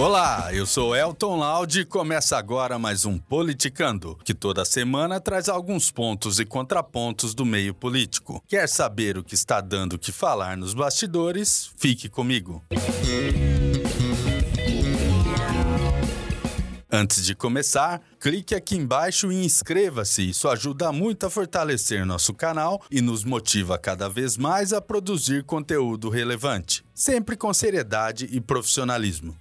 Olá, eu sou Elton Laude e começa agora mais um Politicando, que toda semana traz alguns pontos e contrapontos do meio político. Quer saber o que está dando que falar nos bastidores? Fique comigo. Antes de começar, clique aqui embaixo e inscreva-se. Isso ajuda muito a fortalecer nosso canal e nos motiva cada vez mais a produzir conteúdo relevante, sempre com seriedade e profissionalismo.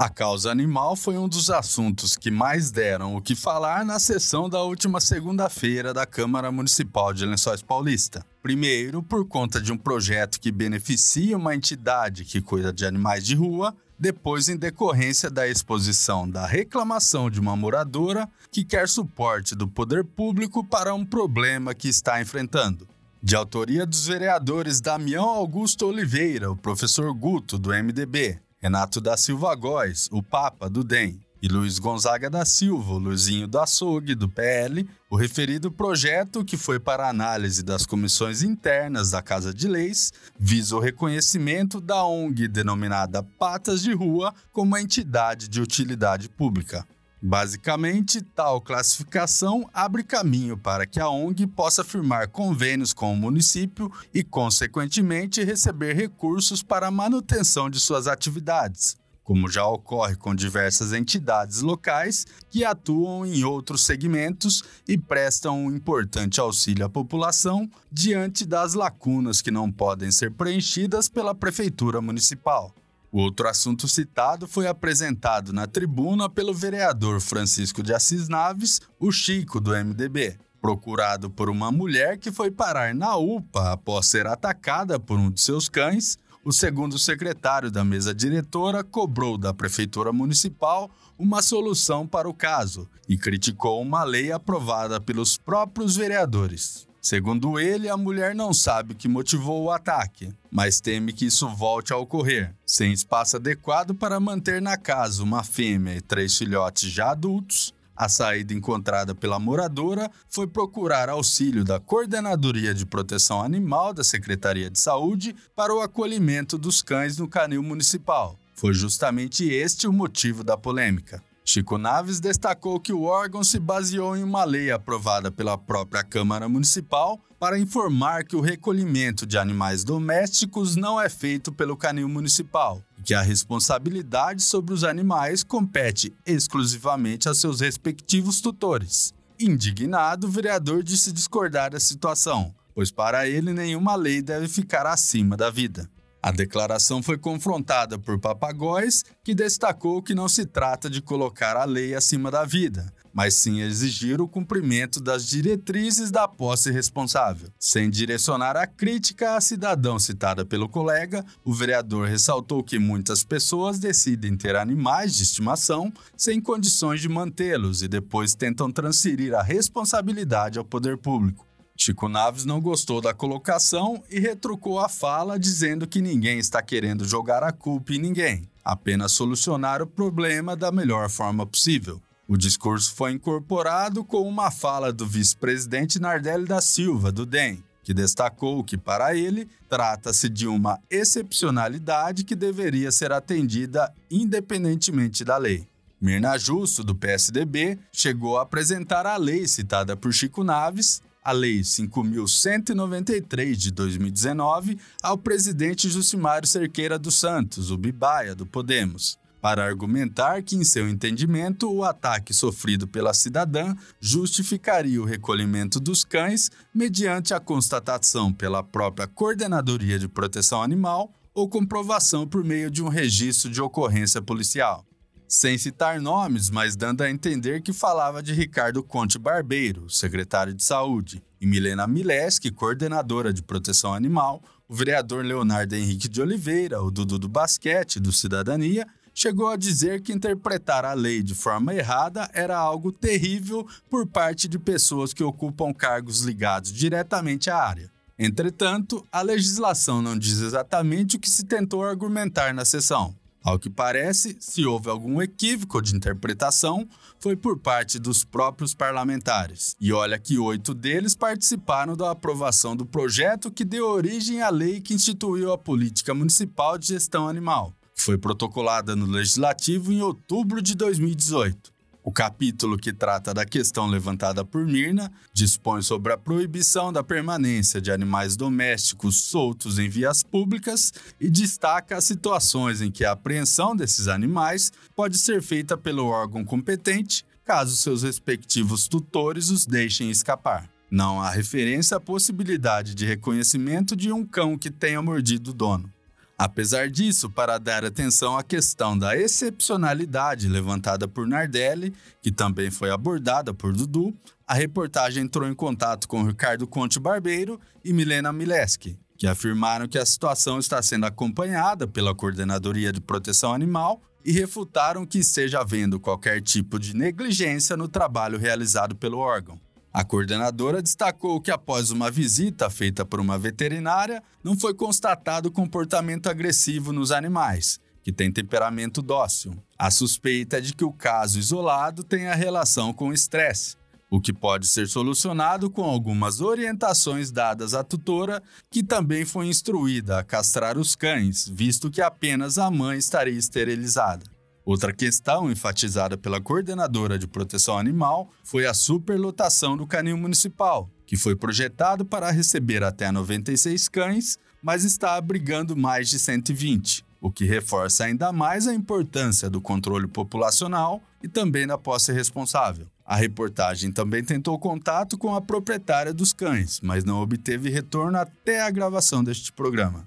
A causa animal foi um dos assuntos que mais deram o que falar na sessão da última segunda-feira da Câmara Municipal de Lençóis Paulista. Primeiro, por conta de um projeto que beneficia uma entidade que cuida de animais de rua, depois, em decorrência da exposição da reclamação de uma moradora que quer suporte do poder público para um problema que está enfrentando. De autoria dos vereadores Damião Augusto Oliveira, o professor Guto, do MDB, Renato da Silva Góes, o Papa do DEM, e Luiz Gonzaga da Silva, o Luizinho do Açougue, do PL, o referido projeto, que foi para análise das comissões internas da Casa de Leis, visa o reconhecimento da ONG denominada Patas de Rua como entidade de utilidade pública. Basicamente, tal classificação abre caminho para que a ONG possa firmar convênios com o município e, consequentemente, receber recursos para a manutenção de suas atividades, como já ocorre com diversas entidades locais que atuam em outros segmentos e prestam um importante auxílio à população diante das lacunas que não podem ser preenchidas pela Prefeitura Municipal. O outro assunto citado foi apresentado na tribuna pelo vereador Francisco de Assis Naves, o Chico do MDB, procurado por uma mulher que foi parar na UPA após ser atacada por um de seus cães. O segundo secretário da mesa diretora cobrou da prefeitura municipal uma solução para o caso e criticou uma lei aprovada pelos próprios vereadores. Segundo ele, a mulher não sabe o que motivou o ataque, mas teme que isso volte a ocorrer. Sem espaço adequado para manter na casa uma fêmea e três filhotes já adultos, a saída encontrada pela moradora foi procurar auxílio da Coordenadoria de Proteção Animal da Secretaria de Saúde para o acolhimento dos cães no canil municipal. Foi justamente este o motivo da polêmica. Chico Naves destacou que o órgão se baseou em uma lei aprovada pela própria Câmara Municipal para informar que o recolhimento de animais domésticos não é feito pelo canil municipal e que a responsabilidade sobre os animais compete exclusivamente a seus respectivos tutores. Indignado, o vereador disse discordar da situação, pois para ele nenhuma lei deve ficar acima da vida. A declaração foi confrontada por Papagóis, que destacou que não se trata de colocar a lei acima da vida, mas sim exigir o cumprimento das diretrizes da posse responsável. Sem direcionar a crítica à cidadão citada pelo colega, o vereador ressaltou que muitas pessoas decidem ter animais de estimação sem condições de mantê-los e depois tentam transferir a responsabilidade ao poder público. Chico Naves não gostou da colocação e retrucou a fala, dizendo que ninguém está querendo jogar a culpa em ninguém, apenas solucionar o problema da melhor forma possível. O discurso foi incorporado com uma fala do vice-presidente Nardelli da Silva, do DEM, que destacou que, para ele, trata-se de uma excepcionalidade que deveria ser atendida independentemente da lei. Mirna Justo, do PSDB, chegou a apresentar a lei citada por Chico Naves a Lei 5.193 de 2019 ao presidente Jucimário Cerqueira dos Santos, o Bibaia, do Podemos, para argumentar que, em seu entendimento, o ataque sofrido pela cidadã justificaria o recolhimento dos cães mediante a constatação pela própria Coordenadoria de Proteção Animal ou comprovação por meio de um registro de ocorrência policial sem citar nomes, mas dando a entender que falava de Ricardo Conte Barbeiro, secretário de Saúde, e Milena Mileski, coordenadora de proteção animal, o vereador Leonardo Henrique de Oliveira, o Dudu do Basquete, do Cidadania, chegou a dizer que interpretar a lei de forma errada era algo terrível por parte de pessoas que ocupam cargos ligados diretamente à área. Entretanto, a legislação não diz exatamente o que se tentou argumentar na sessão. Ao que parece, se houve algum equívoco de interpretação, foi por parte dos próprios parlamentares. E olha que oito deles participaram da aprovação do projeto que deu origem à lei que instituiu a Política Municipal de Gestão Animal, que foi protocolada no Legislativo em outubro de 2018. O capítulo que trata da questão levantada por Mirna dispõe sobre a proibição da permanência de animais domésticos soltos em vias públicas e destaca as situações em que a apreensão desses animais pode ser feita pelo órgão competente, caso seus respectivos tutores os deixem escapar. Não há referência à possibilidade de reconhecimento de um cão que tenha mordido o dono. Apesar disso, para dar atenção à questão da excepcionalidade levantada por Nardelli, que também foi abordada por Dudu, a reportagem entrou em contato com Ricardo Conte Barbeiro e Milena Mileski, que afirmaram que a situação está sendo acompanhada pela Coordenadoria de Proteção Animal e refutaram que esteja havendo qualquer tipo de negligência no trabalho realizado pelo órgão. A coordenadora destacou que, após uma visita feita por uma veterinária, não foi constatado comportamento agressivo nos animais, que têm temperamento dócil. A suspeita é de que o caso isolado tenha relação com estresse, o que pode ser solucionado com algumas orientações dadas à tutora, que também foi instruída a castrar os cães, visto que apenas a mãe estaria esterilizada. Outra questão enfatizada pela coordenadora de proteção animal foi a superlotação do canil municipal, que foi projetado para receber até 96 cães, mas está abrigando mais de 120, o que reforça ainda mais a importância do controle populacional e também da posse responsável. A reportagem também tentou contato com a proprietária dos cães, mas não obteve retorno até a gravação deste programa.